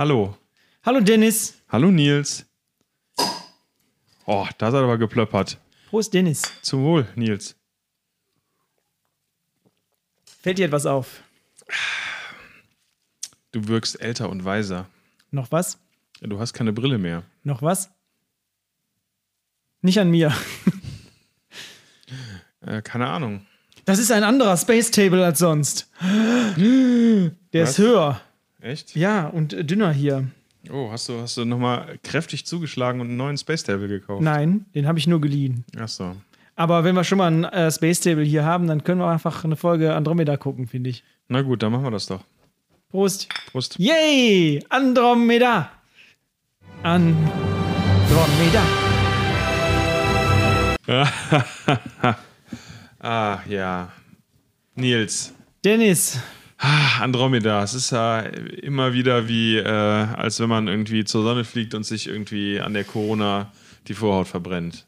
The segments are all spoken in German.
Hallo. Hallo Dennis. Hallo Nils. Oh, da hat er aber geplöppert. Prost Dennis. Zum Wohl, Nils. Fällt dir etwas auf? Du wirkst älter und weiser. Noch was? Du hast keine Brille mehr. Noch was? Nicht an mir. Äh, keine Ahnung. Das ist ein anderer Space Table als sonst. Der Was? ist höher. Echt? Ja, und äh, dünner hier. Oh, hast du, hast du nochmal kräftig zugeschlagen und einen neuen Space Table gekauft? Nein, den habe ich nur geliehen. Ach so. Aber wenn wir schon mal ein äh, Space Table hier haben, dann können wir einfach eine Folge Andromeda gucken, finde ich. Na gut, dann machen wir das doch. Prost. Prost. Yay! Andromeda! Andromeda! Ah, ja. Nils. Dennis, Andromeda. Es ist ja immer wieder wie, äh, als wenn man irgendwie zur Sonne fliegt und sich irgendwie an der Corona die Vorhaut verbrennt.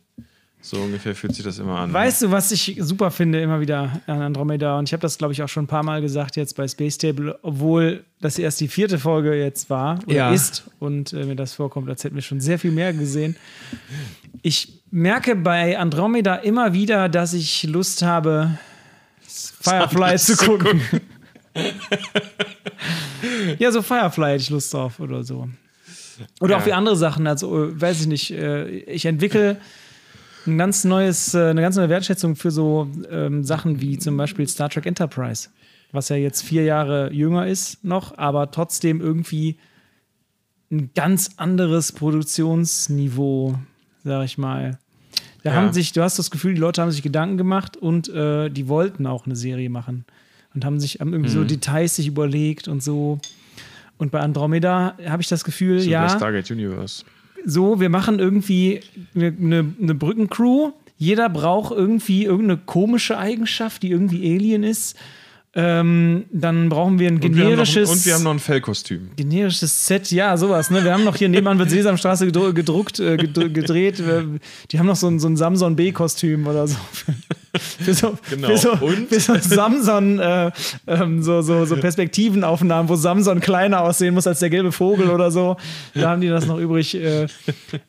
So ungefähr fühlt sich das immer an. weißt du, was ich super finde immer wieder an Andromeda? Und ich habe das, glaube ich, auch schon ein paar Mal gesagt jetzt bei Space Table, obwohl das erst die vierte Folge jetzt war oder Ja. ist und äh, mir das vorkommt, als hätten wir schon sehr viel mehr gesehen. Ich merke bei Andromeda immer wieder, dass ich Lust habe, Firefly zu gucken. Ja, so Firefly hätte ich Lust drauf oder so. Oder auch Ja. wie andere Sachen. Also, äh, weiß ich nicht. äh, Ich entwickle ein ganz neues, äh, eine ganz neue Wertschätzung für so ähm, Sachen wie zum Beispiel Star Trek Enterprise, was ja jetzt vier Jahre jünger ist noch, aber trotzdem irgendwie ein ganz anderes Produktionsniveau, sag ich mal. Da Ja. haben sich, du hast das Gefühl, die Leute haben sich Gedanken gemacht und äh, die wollten auch eine Serie machen und haben sich haben irgendwie Mhm. so Details sich überlegt und so. Und bei Andromeda habe ich das Gefühl, so ja, Stargate Universe. so, wir machen irgendwie eine, eine, eine Brückencrew. Jeder braucht irgendwie irgendeine komische Eigenschaft, die irgendwie Alien ist. Ähm, dann brauchen wir ein generisches, und wir haben noch ein Fellkostüm. generisches Set, ja, sowas. Ne? Wir haben noch hier nebenan wird Sesamstraße gedru gedruckt, äh, gedreht. Die haben noch so ein, so ein Samson B-Kostüm oder so. Für so, Genau. für so, Und? für so Samson, äh, ähm, so, so, so Perspektivenaufnahmen, wo Samson kleiner aussehen muss als der gelbe Vogel oder so. Da haben die das noch übrig. Äh,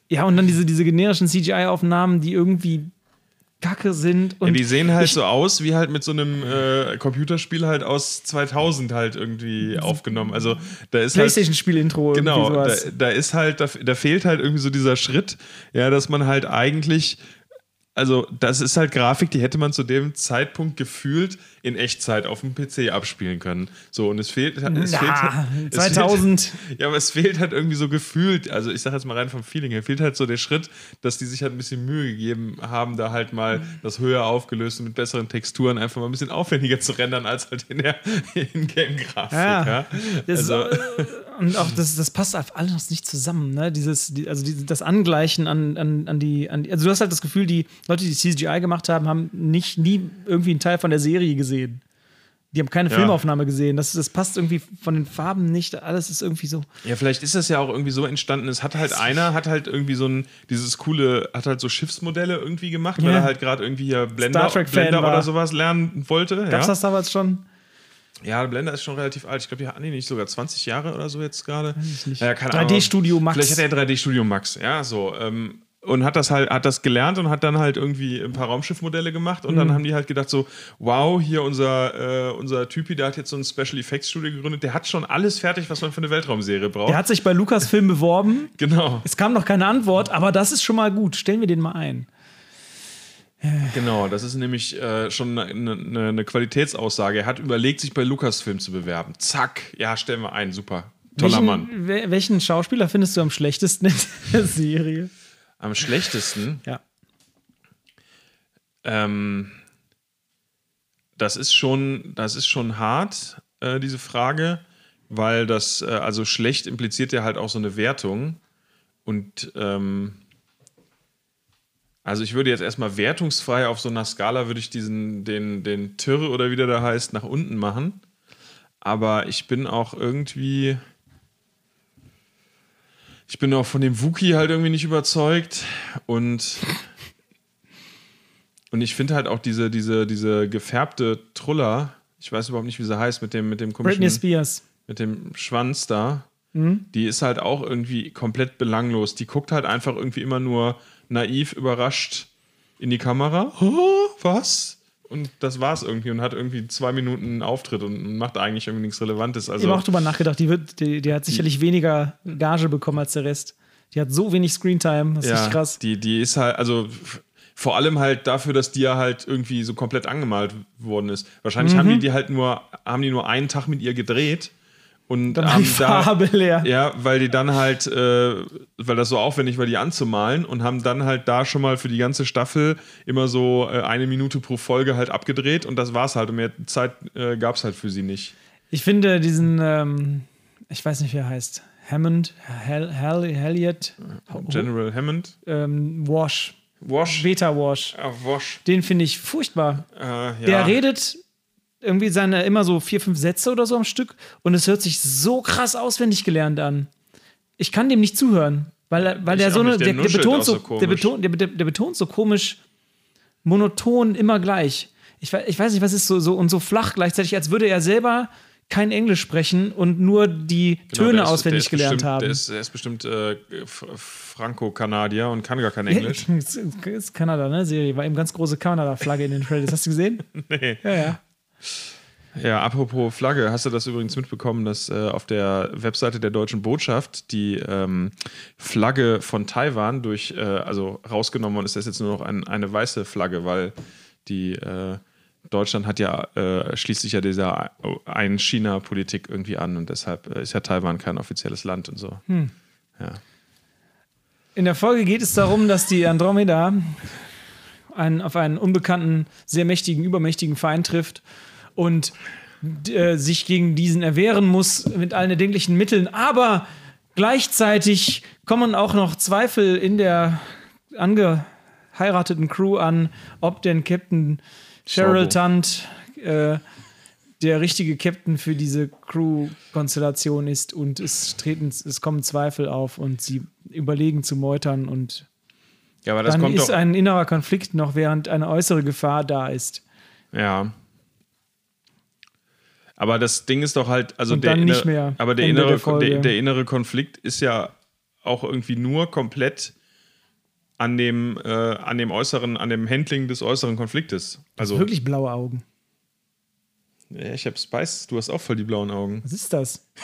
ja, und dann diese, diese generischen CGI-Aufnahmen, die irgendwie kacke sind. Und Ja, die sehen halt ich- so aus wie halt mit so einem äh, Computerspiel halt aus 2000 halt irgendwie aufgenommen. Also da ist halt PlayStation-Spiel-Intro. Genau, irgendwie da, da ist halt, da, da fehlt halt irgendwie so dieser Schritt, ja, dass man halt eigentlich, also das ist halt Grafik, die hätte man zu dem Zeitpunkt gefühlt in Echtzeit auf dem PC abspielen können. So, und es fehlt, es Na, fehlt halt- es 2000. Fehlt, ja, aber es fehlt halt irgendwie so gefühlt, also ich sag jetzt mal rein vom Feeling her, fehlt halt so der Schritt, dass die sich halt ein bisschen Mühe gegeben haben, da halt mal das höher aufgelöst und mit besseren Texturen einfach mal ein bisschen aufwendiger zu rendern als halt in der In-Game-Grafik. Ja. Ja. Das, Also, äh, und auch das, das passt auf alles nicht zusammen, ne? Dieses, die, also die, das Angleichen an, an, an, die, an. Also du hast halt das Gefühl, die Leute, die CGI gemacht haben, haben nicht nie irgendwie einen Teil von der Serie gesehen. Die haben keine Ja. Filmaufnahme gesehen. Das, das passt irgendwie von den Farben nicht. Alles ist irgendwie so. Ja, vielleicht ist das ja auch irgendwie so entstanden. Es hat halt einer, hat halt irgendwie so ein, dieses coole, hat halt so Schiffsmodelle irgendwie gemacht, weil Ja. er halt gerade irgendwie hier Blender, Blender oder sowas lernen wollte. Gab's ja? das damals schon? Ja, Blender ist schon relativ alt. Ich glaube, die hatten die nicht sogar 20 Jahre oder so jetzt gerade. ich nicht. Ja, keine 3D Ahnung. Studio Max. Vielleicht hat er 3D Studio Max, ja, so. Ähm, und hat das halt, hat das gelernt und hat dann halt irgendwie ein paar Raumschiffmodelle gemacht und dann Mhm. haben die halt gedacht so, wow, hier unser, äh, unser Typi, der hat jetzt so ein Special Effects Studio gegründet, der hat schon alles fertig, was man für eine Weltraumserie braucht. Der hat sich bei Lucasfilm beworben. genau. Es kam noch keine Antwort, aber das ist schon mal gut. Stellen wir den mal ein. Genau, das ist nämlich äh, schon eine, eine, eine Qualitätsaussage. Er hat überlegt, sich bei Lucasfilm zu bewerben. Zack, ja, stellen wir ein, super. Toller welchen, Mann. wel- Welchen Schauspieler findest du am schlechtesten in der Serie? Am schlechtesten, Ja. ähm, das ist schon, das ist schon hart, äh, diese Frage, weil das, äh, also schlecht impliziert ja halt auch so eine Wertung. Und ähm, also ich würde jetzt erstmal wertungsfrei auf so einer Skala würde ich diesen, den, den Tyrr oder wie der da heißt, nach unten machen. Aber ich bin auch irgendwie. Ich bin auch von dem Wookie halt irgendwie nicht überzeugt. Und. Und ich finde halt auch diese, diese, diese gefärbte Truller, ich weiß überhaupt nicht, wie sie heißt, mit dem, mit dem komischen, Britney Spears. mit dem Schwanz da. Die ist halt auch irgendwie komplett belanglos. Die guckt halt einfach irgendwie immer nur naiv, überrascht in die Kamera. Oh, was? Und das war's irgendwie und hat irgendwie zwei Minuten einen Auftritt und macht eigentlich irgendwie nichts Relevantes. Ich Also, habe auch drüber nachgedacht, die, wird, die, die hat sicherlich weniger Gage bekommen als der Rest. Die hat so wenig Screentime, das ist ja, richtig krass. Die, die ist halt, also vor allem halt dafür, dass die ja halt irgendwie so komplett angemalt worden ist. Wahrscheinlich Mhm. haben die die halt nur, haben die nur einen Tag mit ihr gedreht und Dann haben die Farbe leer. Ja, weil die dann halt, äh, weil das so aufwendig war, die anzumalen und haben dann halt da schon mal für die ganze Staffel immer so äh, eine Minute pro Folge halt abgedreht und das war's halt. Und mehr Zeit äh, gab's halt für sie nicht. Ich finde diesen, ähm, ich weiß nicht, wie er heißt, Hammond, Hell, Hell, Elliot, General Hammond. ähm, Wash, Wash. Beta Wash, Ah, Wash. den finde ich furchtbar. Äh, ja. Der redet irgendwie seine immer so vier, fünf Sätze oder so am Stück und es hört sich so krass auswendig gelernt an. Ich kann dem nicht zuhören, weil, er- weil Ich der so eine, der der, betont so, so komisch. der, betont, der, der, betont so komisch monoton immer gleich. Ich, ich weiß nicht, was ist so, so und so flach gleichzeitig, als würde er selber kein Englisch sprechen und nur die Genau, Töne ist- auswendig gelernt bestimmt, haben. Der ist, der ist bestimmt äh, Franco-Kanadier und kann gar kein Englisch. Das ist Kanada, ne? Serie. War eben ganz große Kanada-Flagge in den Trailers. Hast du gesehen? nee. Ja, ja. Ja, apropos Flagge, hast du das übrigens mitbekommen, dass äh, auf der Webseite der deutschen Botschaft die ähm, Flagge von Taiwan durch, äh, also rausgenommen worden ist, das ist jetzt nur noch ein, eine weiße Flagge, weil die äh, Deutschland hat ja äh, schließt sich ja dieser Ein-China-Politik irgendwie an und deshalb äh, ist ja Taiwan kein offizielles Land und so. Ja. In der Folge geht es darum, dass die Andromeda einen, auf einen unbekannten, sehr mächtigen, übermächtigen Feind trifft und äh, sich gegen diesen erwehren muss mit allen erdenklichen Mitteln. Aber gleichzeitig kommen auch noch Zweifel in der angeheirateten Crew an, ob denn Captain Cheryl. Tunt äh, der richtige Captain für diese Crew-Konstellation ist und es treten, es kommen Zweifel auf und sie überlegen zu meutern und ja, aber das dann kommt ist ein innerer Konflikt noch, während eine äußere Gefahr da ist. Ja. Aber das Ding ist doch halt, also der, innere, mehr. aber der Ende innere, der der, der innere Konflikt ist ja auch irgendwie nur komplett an dem, äh, an dem äußeren, an dem Handling des äußeren Konfliktes. Also, Wirklich blaue Augen. ja, ich habe Spice, du hast auch voll die blauen Augen. Was ist das?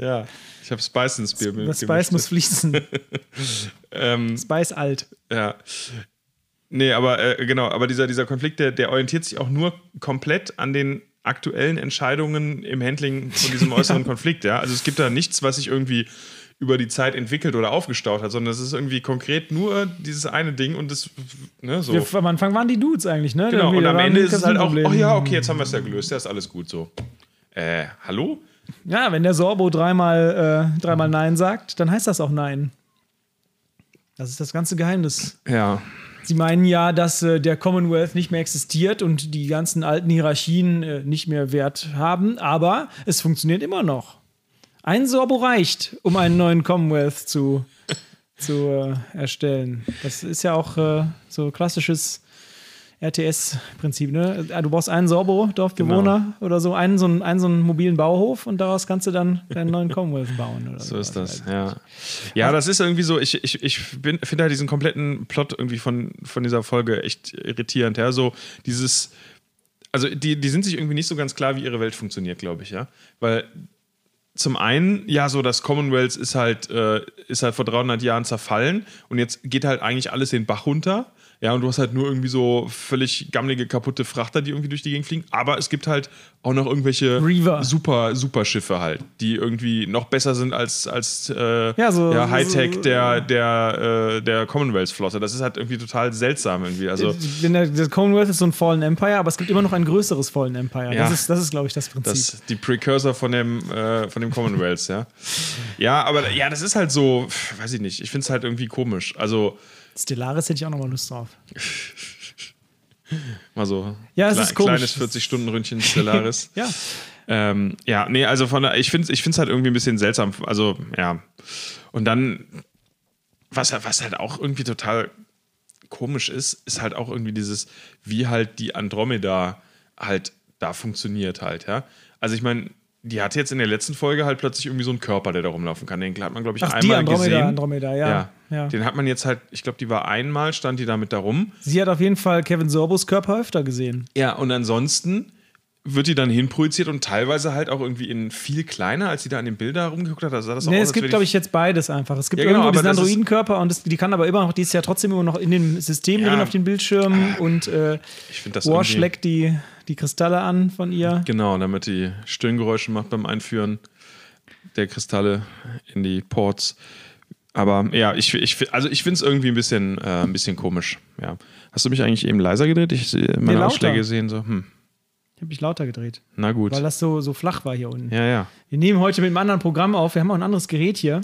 Ja, ich habe Spice ins Bier Das. Spice muss fließen. ähm, Spice alt. Ja. Nee, aber äh, genau, aber dieser, dieser Konflikt, der, der orientiert sich auch nur komplett an den aktuellen Entscheidungen im Handling von diesem äußeren Konflikt, ja. Also es gibt da nichts, was sich irgendwie über die Zeit entwickelt oder aufgestaut hat, sondern es ist irgendwie konkret nur dieses eine Ding und das, ne, so. Wir, am Anfang waren die Dudes eigentlich, ne? Genau, Irgendwie, und am Ende ist es halt auch, ach ja, okay, jetzt haben wir es ja gelöst, ja, ist alles gut so. Äh, hallo? Ja, wenn der Sorbo dreimal, äh, dreimal Nein sagt, dann heißt das auch Nein. Das ist das ganze Geheimnis. Ja. Sie meinen ja, dass äh, der Commonwealth nicht mehr existiert und die ganzen alten Hierarchien äh, nicht mehr Wert haben, aber es funktioniert immer noch. Ein Sorbo reicht, um einen neuen Commonwealth zu, zu äh, erstellen. Das ist ja auch äh, so klassisches RTS-Prinzip. Ne? Äh, Du brauchst einen Sorbo, Dorfbewohner oder so, einen so, einen, einen so einen mobilen Bauhof und daraus kannst du dann deinen neuen Commonwealth bauen. Oder So ist sowas. das, ja. Ja, das ist irgendwie so, ich, ich, ich finde halt diesen kompletten Plot irgendwie von, von dieser Folge echt irritierend, ja. So dieses, also die, die sind sich irgendwie nicht so ganz klar, wie ihre Welt funktioniert, glaube ich, ja. Weil zum einen, ja, so das Commonwealth ist halt, äh, ist halt vor 300 Jahren zerfallen und jetzt geht halt eigentlich alles den Bach runter. Ja, und du hast halt nur irgendwie so völlig gammelige, kaputte Frachter, die irgendwie durch die Gegend fliegen. Aber es gibt halt auch noch irgendwelche Reaver. super, super Schiffe halt, die irgendwie noch besser sind als, als äh, Ja, so- ja, Hightech so- der, der, äh, der Commonwealth-Flotte. Das ist halt irgendwie total seltsam irgendwie. Also, der, der Commonwealth ist so ein Fallen Empire, aber es gibt immer noch ein größeres Fallen Empire. Ja. Das ist, das ist glaube ich, das Prinzip. Das, die Precursor von dem, äh, von dem Commonwealth, ja. Ja, aber ja, das ist halt so, weiß ich nicht, ich finde es halt irgendwie komisch. Also, Stellaris hätte ich auch noch mal Lust drauf. mal so Ja, es klei- ist komisch. kleines 40-Stunden-Ründchen Stellaris. Ja. ähm, ja, nee, also von der, ich finde es ich find's halt irgendwie ein bisschen seltsam. Also, ja. Und dann, was, was halt auch irgendwie total komisch ist, ist halt auch irgendwie dieses, wie halt die Andromeda halt da funktioniert halt, ja. Also ich meine, die hat jetzt in der letzten Folge halt plötzlich irgendwie so einen Körper, der da rumlaufen kann. Den hat man, glaube ich, Ach, die einmal Andromeda, gesehen. Andromeda, ja. ja. Den hat man jetzt halt, ich glaube, die war einmal, stand die damit da rum. Sie hat auf jeden Fall Kevin Sorbos Körper öfter gesehen. Ja, und ansonsten wird die dann hinprojiziert und teilweise halt auch irgendwie in viel kleiner, als sie da an den Bildern rumgeguckt hat. Sah das Nee, aus, es gibt, glaube die- ich, jetzt beides einfach. Es gibt Ja, genau, irgendwo diesen Androidenkörper und das, die kann aber immer noch, die ist ja trotzdem immer noch in dem System Ja. drin auf den Bildschirmen und äh, Ich das irgendwie- leckt die, die Kristalle an von ihr. Genau, damit die Stöhngeräusche macht beim Einführen der Kristalle in die Ports. Aber ja, ich, ich, also ich finde es irgendwie ein bisschen, äh, ein bisschen komisch. Ja. Hast du mich eigentlich eben leiser gedreht? Ich meine. Ausschläge sehen so, hm, Ich habe mich lauter gedreht, na gut. weil das so, so flach war hier unten. Ja, ja. Wir nehmen heute mit einem anderen Programm auf. Wir haben auch ein anderes Gerät hier.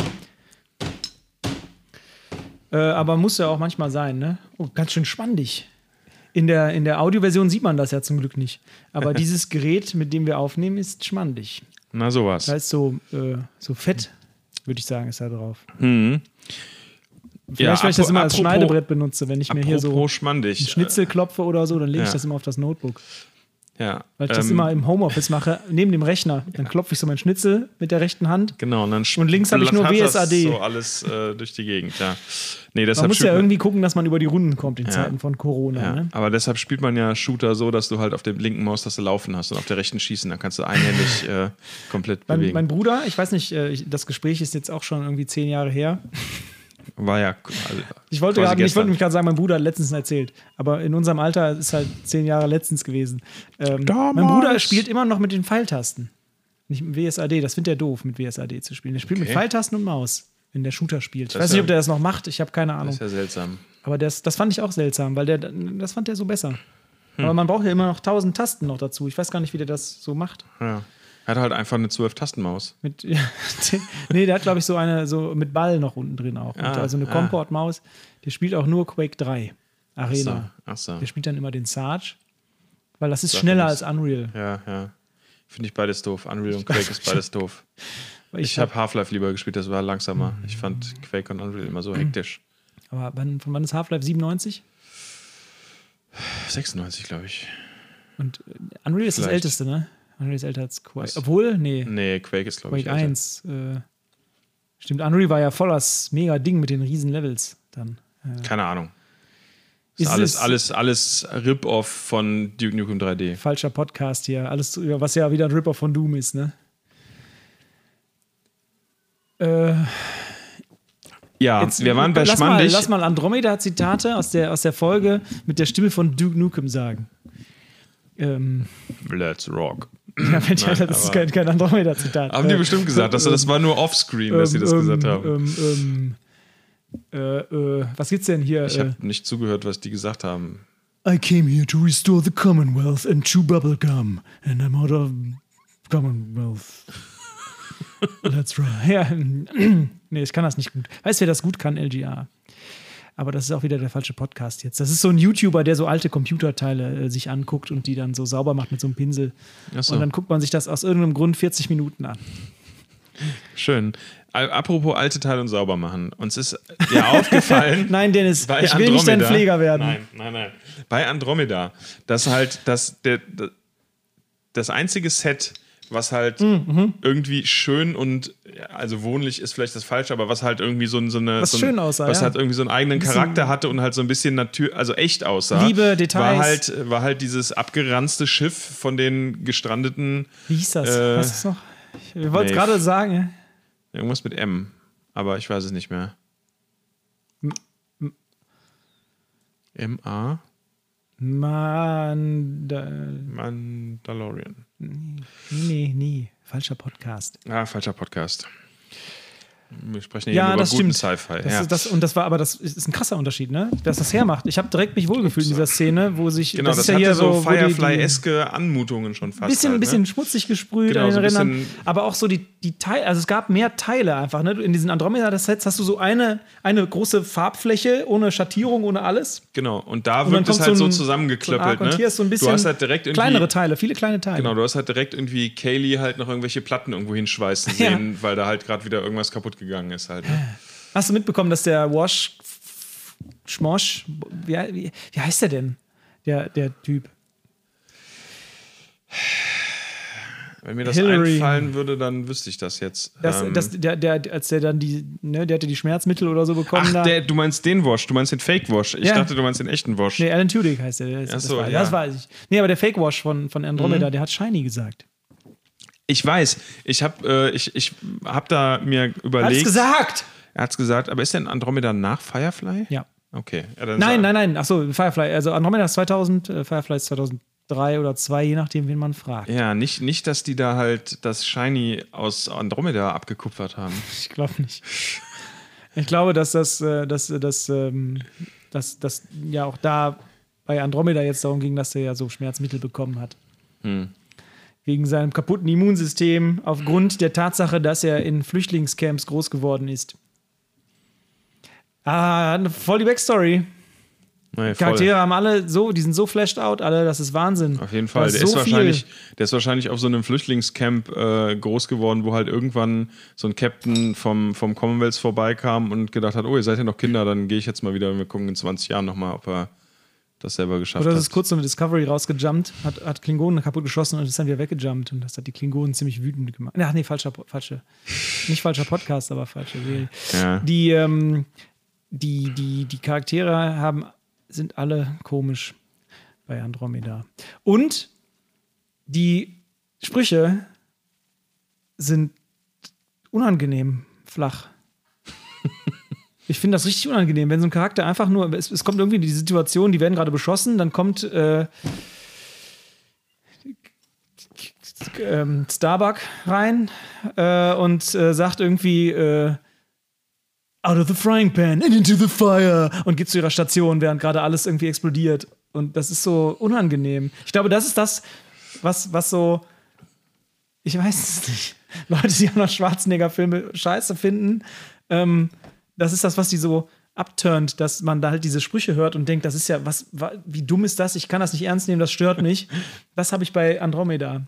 Äh, aber muss ja auch manchmal sein, ne? Oh, ganz schön spannig. In der, in der Audioversion sieht man das ja zum Glück nicht. Aber dieses Gerät, mit dem wir aufnehmen, ist schmandig. Na sowas. Da ist so, äh, so fett, würde ich sagen, ist da drauf. Mhm. Vielleicht, weil ich das immer als Schneidebrett benutze, wenn ich mir hier so einen. Schnitzel klopfe oder so, dann lege ich ja. das immer auf das Notebook. Ja. Weil ich das ähm, immer im Homeoffice mache, neben dem Rechner. Dann klopfe ich so mein Schnitzel mit der rechten Hand. Genau, und, dann Und links habe ich nur das WSAD. So alles äh, durch die Gegend, ja. Nee, Man deshalb muss spielt ja man- irgendwie gucken, dass man über die Runden kommt in Ja. Zeiten von Corona. Ja, Ne? aber deshalb spielt man ja Shooter so, dass du halt auf der linken Maustaste laufen hast und auf der rechten schießen. Dann kannst du einhändig äh, komplett Mein, bewegen. mein Bruder, ich weiß nicht, äh, das Gespräch ist jetzt auch schon irgendwie zehn Jahre her. War ja. Also, Ich wollte, quasi gerade, ich wollte mich gerade sagen, mein Bruder hat letztens erzählt. Aber in unserem Alter ist halt zehn Jahre letztens gewesen. Ähm, mein Bruder spielt immer noch mit den Pfeiltasten. Nicht mit WSAD, das findet er doof, mit WSAD zu spielen. Er spielt mit Okay. Pfeiltasten und Maus, wenn der Shooter spielt. Ich Das weiß nicht, ob der das noch macht, ich habe keine Das Ahnung. ist ja seltsam. Aber das, das fand ich auch seltsam, weil der, das fand er so besser. Hm. Aber man braucht ja immer noch tausend Tasten noch dazu. Ich weiß gar nicht, wie der das so macht. Ja. Er hat halt einfach eine 12-Tasten-Maus. Mit, ja, nee, der hat, glaube ich, so eine so mit Ball noch unten drin auch. Ah, also eine ah. Comport-Maus. Der spielt auch nur Quake 3 Arena. Ach so. Der spielt dann immer den Sarge, weil das ist Sag schneller als das. Unreal. Ja, ja. Finde ich beides doof. Unreal und Quake ist beides doof. Weil Ich habe Half-Life lieber gespielt, das war langsamer. Ich fand Quake und Unreal immer so hektisch. aber wann, von wann ist Half-Life 97? 96, glaube ich. Und äh, Unreal ist das Vielleicht. älteste, ne? Unreal ist älter als Quake. Was? Obwohl, nee, Nee, Quake ist, glaube ich. Quake älter. 1. Äh, stimmt, Unreal war ja voll das mega Ding mit den riesen Levels dann. Keine Ahnung. Ist alles, es- alles, alles Rip-Off von Duke Nukem 3D. Falscher Podcast hier. Alles, was ja wieder ein Ripper von Doom ist, ne? Äh, Ja, Jetzt, wir waren bei lass mal, Schmandig. lass mal Andromeda-Zitate aus der, aus der Folge mit der Stimme von Duke Nukem sagen. Ähm, Let's rock. Ja, fällt ja, Nein, das ist kein, kein Andromeda-Zitat. Haben die Äh, bestimmt gesagt, dass das war nur offscreen, dass sie das ähm, gesagt haben. Ähm, ähm, äh, äh, was gibt's denn hier? ich Äh, habe nicht zugehört, was die gesagt haben. I came here to restore the Commonwealth and chew bubblegum. And I'm out of Commonwealth. That's right. Ja, nee, ich kann das nicht gut. Weißt du, wer das gut kann? LGA. Aber das ist auch wieder der falsche Podcast jetzt. Das ist so ein YouTuber, der so alte Computerteile äh, sich anguckt und die dann so sauber macht mit so einem Pinsel. So. Und dann guckt man sich das aus irgendeinem Grund 40 Minuten an. Schön. Apropos alte Teile und sauber machen. Uns ist ja aufgefallen. Nein, Dennis, bei ich will nicht dein Andromeda- Pfleger werden. Nein, nein, nein. Bei Andromeda, dass halt das, der, das einzige Set, was halt Mhm, irgendwie schön und also wohnlich ist vielleicht das falsche, aber was halt irgendwie so, ein- so eine Was so ein, schön aussah, was ja. halt irgendwie so einen eigenen Charakter hatte und halt so ein bisschen natür also echt aussah. Liebe, Details. War halt, war halt dieses abgeranzte Schiff von den gestrandeten Wie hieß das? Äh, weißt du es noch? Ich wollte es gerade sagen. irgendwas mit M, aber ich weiß es nicht mehr. M A Manda Mandalorian. Nee, nee, nee. Falscher Podcast. Ah, falscher Podcast. Wir sprechen hier Ja, über das guten. Sci-Fi. Das Ja. ist, das, und das war aber das ist ein krasser Unterschied, ne? Dass das hermacht. Ich habe direkt mich wohlgefühlt in dieser Szene, wo sich genau, das, ist ja hier so, so Firefly-eske Anmutungen schon fast. bisschen, halt, bisschen ne? schmutzig gesprüht Genau, an den so Rändern. bisschen- Aber auch so die, die Teile, also es gab mehr Teile einfach. Ne? In diesen Andromeda-Sets hast du so eine, eine große Farbfläche ohne Schattierung, ohne alles. Genau, und da wirkt es halt so, so ein- zusammengeklöppelt. so Arc und ne? hier ist so ein bisschen du hast halt direkt Kleinere Teile, viele kleine Teile. Genau, du hast halt direkt irgendwie Kaylee halt noch irgendwelche Platten irgendwo hinschweißen Ja. sehen, weil da halt gerade wieder irgendwas kaputt gegangen ist halt. Ne? Hast du mitbekommen, dass der Wash Schmosh, wie, wie, wie heißt der denn? Der, der Typ. Wenn mir das Hillary. einfallen würde, dann wüsste ich das jetzt. Das, Ähm, das, der, der, als der dann die, ne, der hatte die Schmerzmittel oder so bekommen. Ach, da. der, du meinst den Wash, du meinst den Fake Wash. Ich Ja. dachte, du meinst den echten Wash. nee, Alan Tudyk heißt der. Das, Ach das, so, weiß, ja. das weiß ich. Nee, aber der Fake Wash von, von Mhm. Andromeda, der hat Shiny gesagt. Ich weiß, ich habe äh, ich, ich hab da mir Hat's überlegt. gesagt! Er hat's gesagt, aber ist denn Andromeda nach Firefly? Ja. Okay. Ja, Nein, nein, nein. Achso, Firefly. Also Andromeda ist 2000, äh, Firefly ist 2003 oder 2, je nachdem, wen man fragt. Ja, nicht, nicht, dass die da halt das Shiny aus Andromeda abgekupfert haben. Ich glaube nicht. Ich glaube, dass das, äh, dass, äh, dass, ähm, dass, dass ja auch da bei Andromeda jetzt darum ging, dass er ja so Schmerzmittel bekommen hat. Hm. Wegen seinem kaputten Immunsystem, aufgrund der Tatsache, dass er in Flüchtlingscamps groß geworden ist. Ah, voll die Backstory. Nee. Charaktere haben alle so, die sind so flashed out, alle, das ist Wahnsinn. Auf jeden Fall. Da Der ist ist, so wahrscheinlich, der ist wahrscheinlich auf so einem Flüchtlingscamp äh, groß geworden, wo halt irgendwann so ein Captain vom, vom Commonwealth vorbeikam und gedacht hat, oh, ihr seid ja noch Kinder, dann gehe ich jetzt mal wieder und wir gucken in 20 Jahren nochmal, ob er das selber geschafft Oder das ist kurz so mit Discovery rausgejumpt, hat, hat Klingonen kaputt geschossen und ist dann wieder weggejumpt. Und das hat die Klingonen ziemlich wütend gemacht. Ach nee, falscher, falsche, nicht falscher Podcast, aber falsche Serie. Ja. Die, ähm, die, die, die Charaktere haben, sind alle komisch bei Andromeda. Und die Sprüche sind unangenehm flach. Ich finde das richtig unangenehm, wenn so ein Charakter einfach nur, es, es kommt irgendwie in die Situation, die werden gerade beschossen, dann kommt äh, ähm, Starbuck rein äh, und äh, sagt irgendwie äh, out of the frying pan and into the fire und geht zu ihrer Station, während gerade alles irgendwie explodiert. Und das ist so unangenehm. Ich glaube, das ist das, was, was so, ich weiß es nicht, Leute, die auch noch Schwarzenegger-Filme scheiße finden, ähm, das ist das, was die so abturnt, dass man da halt diese Sprüche hört und denkt, das ist ja, was, wa- wie dumm ist das? Ich kann das nicht ernst nehmen, das stört mich. Das habe ich bei Andromeda.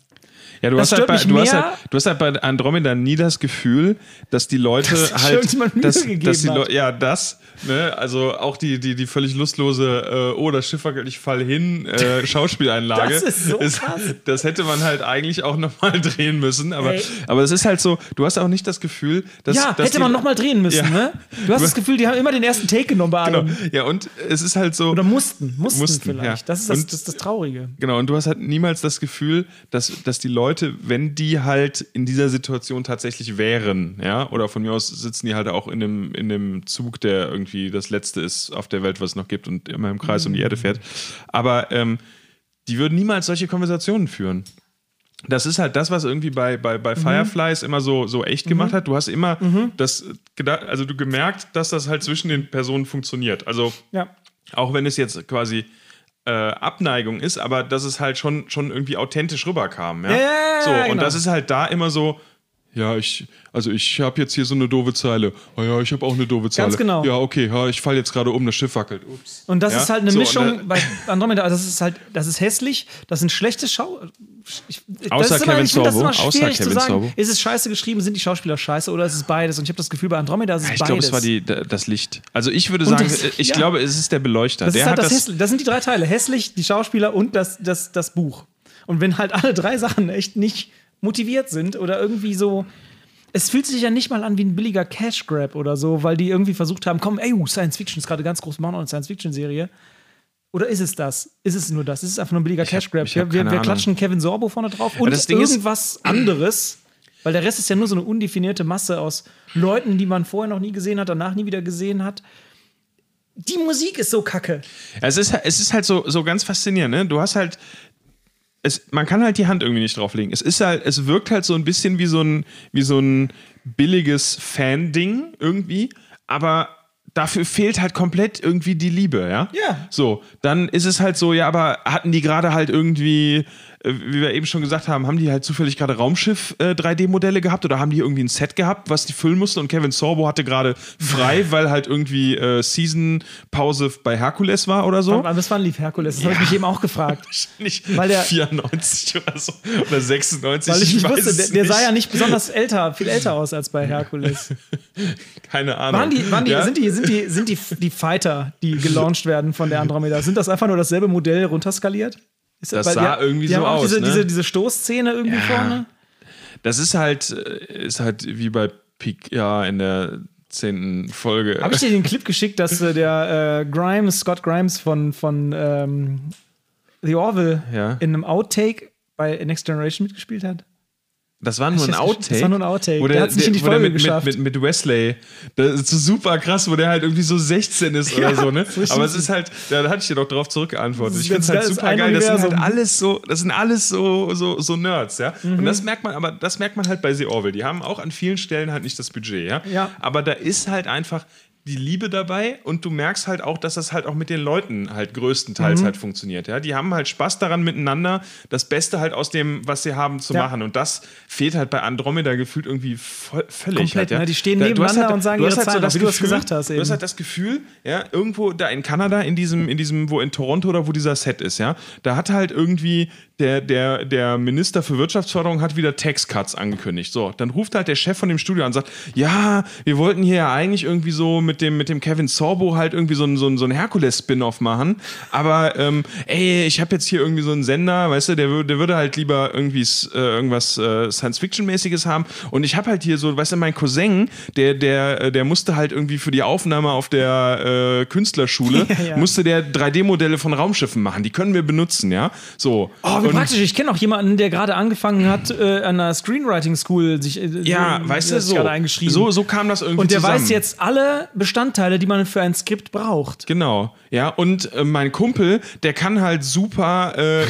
Ja, du Das hast, halt bei, du, hast halt, du hast halt bei Andromeda nie das Gefühl, dass die Leute Dass halt. dass, gegeben dass die hat. Ja, das. Ne? Also auch die, die, die völlig lustlose, äh, oh, das Schiff wackelt, ich fall hin, äh, Schauspieleinlage. Das ist so krass. Das hätte man halt eigentlich auch nochmal drehen müssen. Aber, Ey. aber es ist halt so, du hast auch nicht das Gefühl, dass. ja, dass hätte die- man nochmal drehen müssen, Ja. ne? Du hast das Gefühl, die haben immer den ersten Take genommen bei Genau. allem. Ja, und es ist halt so. Oder mussten, mussten, Mussten, vielleicht. ja. Das, ist das, Und- das ist das Traurige. Genau, und du hast halt niemals das Gefühl, dass, dass die Leute, wenn die halt in dieser Situation tatsächlich wären, ja, oder von mir aus sitzen die halt auch in dem, in dem Zug, der irgendwie das letzte ist auf der Welt, was es noch gibt und immer im Kreis um die Erde fährt. Aber ähm, die würden niemals solche Konversationen führen. Das ist halt das, was irgendwie bei, bei, bei Fireflies immer so, so echt gemacht hat. Du hast immer das gedacht, also du gemerkt, dass das halt zwischen den Personen funktioniert. Also Ja. auch wenn es jetzt quasi äh, Abneigung ist, aber dass es halt schon, schon irgendwie authentisch rüberkam. Ja, Ja, ja, so, und genau. das ist halt da immer so. Ja, ich, also ich habe jetzt hier so eine doofe Zeile. Oh ja, ich habe auch eine doofe Zeile. Ganz genau. Ja, okay, ja, ich falle jetzt gerade um, das Schiff wackelt. Ups. Und das Ja, ist halt eine so, Mischung äh, bei Andromeda. Also das ist halt, das ist hässlich, das sind schlechte Schau. Ich, das Außer ist immer, Kevin ich finde das Sorbo. immer Außer schwierig zu Kevin sagen. Sorbo. Ist es scheiße geschrieben, sind die Schauspieler scheiße oder ist es beides? Und ich habe das Gefühl, bei Andromeda ist es Ich beides. glaube, es war die, das Licht. Also ich würde Und sagen, das- ich ja. glaube, es ist der Beleuchter. das der ist halt das, das. Das sind die drei Teile. Hässlich, die Schauspieler und das, das, das Buch. Und wenn halt alle drei Sachen echt nicht motiviert sind oder irgendwie so. Es fühlt sich ja nicht mal an wie ein billiger Cash Grab oder so, weil die irgendwie versucht haben, komm, ey, uh, Science Fiction ist gerade ganz groß, wir machen noch eine Science Fiction Serie. Oder ist es das? Ist es nur das? Ist es einfach nur ein billiger Cash Grab? hab Wir, wir, klatschen Kevin Sorbo vorne drauf und das Ding ist- irgendwas anderes, weil der Rest ist ja nur so eine undefinierte Masse aus Leuten, die man vorher noch nie gesehen hat, danach nie wieder gesehen hat. Die Musik ist so kacke. Es ist, es ist halt so, so ganz faszinierend, ne? Du hast halt. Es, man kann halt die Hand irgendwie nicht drauflegen. Es ist halt, es wirkt halt so ein bisschen wie so ein, wie so ein billiges Fan-Ding irgendwie, aber dafür fehlt halt komplett irgendwie die Liebe, ja? Ja. So, dann ist es halt so, ja, aber hatten die gerade halt irgendwie, wie wir eben schon gesagt haben, haben die halt zufällig gerade Raumschiff äh, 3D-Modelle gehabt oder haben die irgendwie ein Set gehabt, was die füllen mussten und Kevin Sorbo hatte gerade frei, weil halt irgendwie äh, Season-Pause bei Herkules war oder so? Wann, bis wann lief Herkules? Das habe ich mich eben auch gefragt. Nicht Weil der- 94 oder so oder 96. Weil ich nicht wusste, der, der sah ja nicht besonders älter, viel älter aus als bei Herkules. Keine Ahnung. Waren die, waren die, Ja? sind die, sind die, sind die, die Fighter, die gelauncht werden von der Andromeda, sind das einfach nur dasselbe Modell runterskaliert? Ist Das sah die, irgendwie die so aus, Diese, ne? diese, diese Stoßszene irgendwie Ja. vorne. das ist halt, äh, ist halt wie bei Pik, ja, in der zehnten Folge. Habe ich dir den Clip geschickt, dass äh, der äh, Grimes, Scott Grimes von, von ähm, The Orville Ja. in einem Outtake bei Next Generation mitgespielt hat? Das war nur ein Outtake. das war nur ein Outtake. Wo Der hat's nicht in die der Folge mit, geschafft. Mit, mit, mit Wesley. Das ist so super krass, wo der halt irgendwie so 16 ist oder Ja, so, ne? so richtig- Aber es ist halt, da hatte ich dir doch drauf zurückgeantwortet. Ich finde es halt super geil. Das sind halt alles so, das sind alles so, so, so Nerds, ja. Und Mhm. das merkt man, aber das merkt man halt bei The Orville. Die haben auch an vielen Stellen halt nicht das Budget, ja. Ja. Aber da ist halt einfach die Liebe dabei und du merkst halt auch, dass das halt auch mit den Leuten halt größtenteils Mhm. halt funktioniert. Ja? Die haben halt Spaß daran, miteinander das Beste halt aus dem, was sie haben, zu Ja. machen. Und das fehlt halt bei Andromeda gefühlt irgendwie voll, völlig. Komplett, halt, ja? ne? Die stehen Da- du nebeneinander und sagen du ihre halt so Zahlen, das wie du es Gefühl, gesagt hast Du eben. hast halt das Gefühl, ja, irgendwo da in Kanada, in diesem, in diesem, wo in Toronto oder wo dieser Set ist, ja, da hat halt irgendwie der, der, der Minister für Wirtschaftsförderung hat wieder Tax Cuts angekündigt. So, dann ruft halt der Chef von dem Studio an und sagt, ja, wir wollten hier ja eigentlich irgendwie so mit dem, mit dem Kevin Sorbo halt irgendwie so ein, so ein, so ein Herkules-Spin-Off machen. Aber ähm, ey, ich habe jetzt hier irgendwie so einen Sender, weißt du, der, wür- der würde halt lieber irgendwie äh, irgendwas äh, Science-Fiction-mäßiges haben. Und ich habe halt hier so, weißt du, mein Cousin, der, der, äh, der musste halt irgendwie für die Aufnahme auf der äh, Künstlerschule, Ja, ja. musste der 3D-Modelle von Raumschiffen machen. Die können wir benutzen, ja. So. Oh, wie Und- praktisch. Ich kenne auch jemanden, der gerade angefangen hat, äh, an einer Screenwriting School sich äh, Ja, so, weißt du, so, gerade eingeschrieben. so, so kam das irgendwie und der zusammen. weiß jetzt alle Bestandteile, die man für ein Skript braucht. Genau, ja, und äh, mein Kumpel, der kann halt super, äh,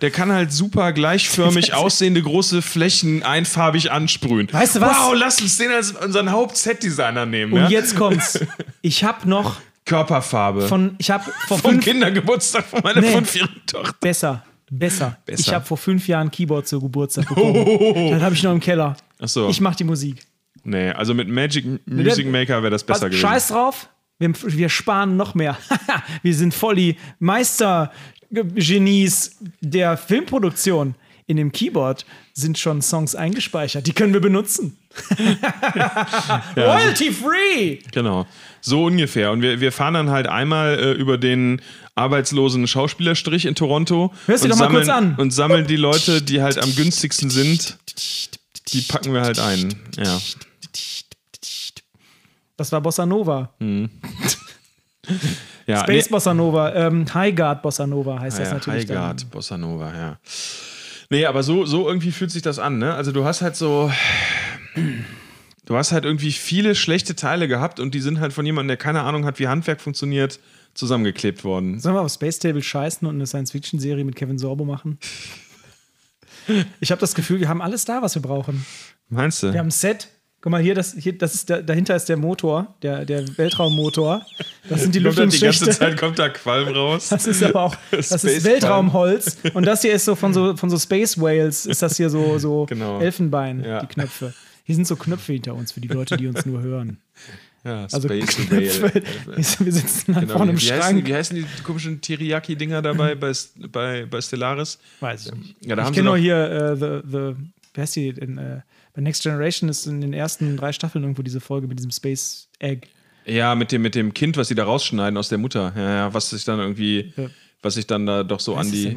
der kann halt super gleichförmig aussehende große Flächen einfarbig ansprühen. Weißt du was? Wow, lass uns den als unseren Haupt-Set-Designer nehmen. Und ja? jetzt kommt's. Ich habe noch Körperfarbe. von, ich habe vor Vom fünf Kindergeburtstag von meiner Nee. fünfjährigen Tochter. besser, besser. Besser. Ich habe vor fünf Jahren Keyboard zur Geburtstag bekommen. Das habe ich noch im Keller. Ach so. Ich mache die Musik. Nee, also mit Magic Music Maker wäre das besser gewesen. Scheiß drauf. Wir, wir sparen noch mehr. wir sind voll die Meister-Genies der Filmproduktion. In dem Keyboard sind schon Songs eingespeichert. Die können wir benutzen. Royalty free! Genau, so ungefähr. Und wir, wir fahren dann halt einmal äh, über den arbeitslosen Schauspielerstrich in Toronto Hörst du doch mal sammeln, kurz an. und sammeln die Leute, die halt am günstigsten sind, die packen wir halt ein. Ja. Das war Bossa Nova. ja Space Bossa Nova. Ähm, Highguard Bossa Nova heißt das ja, natürlich. dann. Highgard, Bossa Nova, ja. Nee, aber so, so irgendwie fühlt sich das an, ne? Also du hast halt so. Du hast halt irgendwie viele schlechte Teile gehabt und die sind halt von jemandem, der keine Ahnung hat, wie Handwerk funktioniert, zusammengeklebt worden. Sollen wir auf Space Table scheißen und eine Science-Fiction-Serie mit Kevin Sorbo machen? Ich habe das Gefühl, wir haben alles da, was wir brauchen. Meinst du? Wir haben ein Set. Guck mal, hier, das, hier das ist der, dahinter ist der Motor, der, der Weltraummotor. Das sind die da die ganze Lüftungsschächte. Zeit kommt da Qualm raus. Das ist aber auch, das ist Weltraumholz. Und das hier ist so von so, von so Space Whales, ist das hier so, so Genau. Elfenbein, Ja. die Knöpfe. Hier sind so Knöpfe hinter uns für die Leute, die uns nur hören. Ja, Also Space Knöpfe. Whale. Wir sitzen da Genau, vorne im wie, wie, heißen, Schrank. wie heißen die komischen Teriyaki-Dinger dabei bei, bei, bei Stellaris? Weiß ich nicht. Ja, ich kenne nur hier äh, the, the, wie heißt die denn? Äh, bei Next Generation ist in den ersten drei Staffeln irgendwo diese Folge mit diesem Space Egg. Ja, mit dem, mit dem Kind, was sie da rausschneiden aus der Mutter. Ja, ja, was sich dann irgendwie, Ja. was sich dann da doch so Was an die,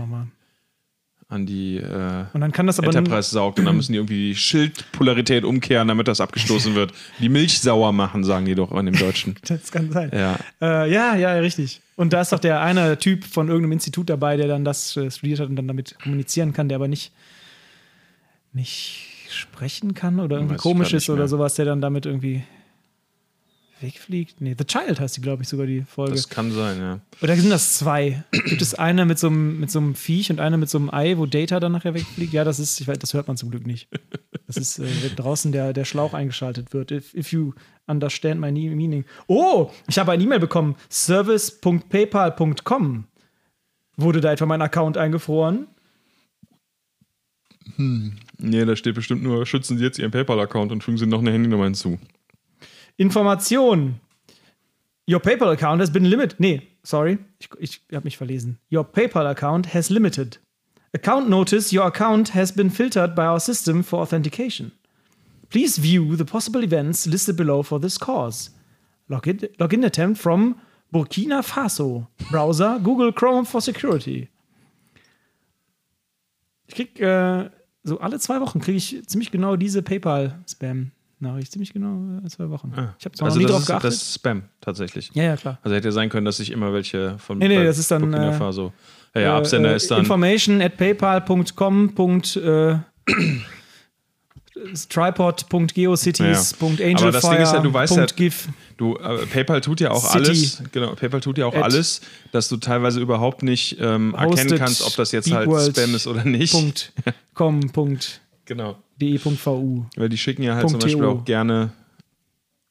an die äh, Und dann kann das aber Enterprise saugt und dann müssen die irgendwie die Schildpolarität umkehren, damit das abgestoßen wird. Die Milch sauer machen, sagen die doch in dem Deutschen. das kann sein. Ja. Äh, ja, ja, richtig. Und da ist doch der eine Typ von irgendeinem Institut dabei, der dann das äh, studiert hat und dann damit kommunizieren kann, der aber nicht, nicht sprechen kann oder irgendwie Weiß komisch ist oder mehr. sowas, der dann damit irgendwie wegfliegt. Nee, The Child heißt die, glaube ich, sogar die Folge. Das kann sein, ja. Oder sind das zwei? Gibt es eine mit so einem, mit so einem Viech und eine mit so einem Ei, wo Data dann nachher wegfliegt? Ja, das ist, ich weiß, das hört man zum Glück nicht. Das ist, äh, wenn draußen der, der Schlauch eingeschaltet wird. If, if you understand my meaning. Oh, ich habe eine E-Mail bekommen. Service.paypal.com wurde da etwa mein Account eingefroren. Nee, da steht bestimmt nur, schützen Sie jetzt Ihren PayPal-Account und fügen Sie noch eine Handynummer hinzu. Information. Your PayPal account has been limited. Nee, sorry, ich, ich habe mich verlesen. Your PayPal account has limited. Account notice: Your account has been filtered by our system for authentication. Please view the possible events listed below for this cause. Login, login attempt from Burkina Faso. Browser Google Chrome for security. Ich krieg äh, so alle zwei Wochen kriege ich ziemlich genau diese PayPal-Spam-Nachricht. Ziemlich genau alle zwei Wochen. Ah. Ich habe zwar also noch nie das drauf ist, geachtet. Das ist Spam, tatsächlich. ja, ja, klar. Also hätte ja sein können, dass ich immer welche von Nee, nee, das ist dann, äh. Ja, ja, Absender äh, ist dann. Information at paypal.com. Äh, tripod.geocities.angelfire.gif. Aber das Ding ist ja, du weißt ja- Du, äh, PayPal tut ja auch City. alles, genau, PayPal tut ja auch At alles, dass du teilweise überhaupt nicht ähm, erkennen kannst, ob das jetzt halt Spam ist oder nicht. Punkt com, Punkt Genau. de.vu. Weil die schicken ja halt zum Beispiel auch gerne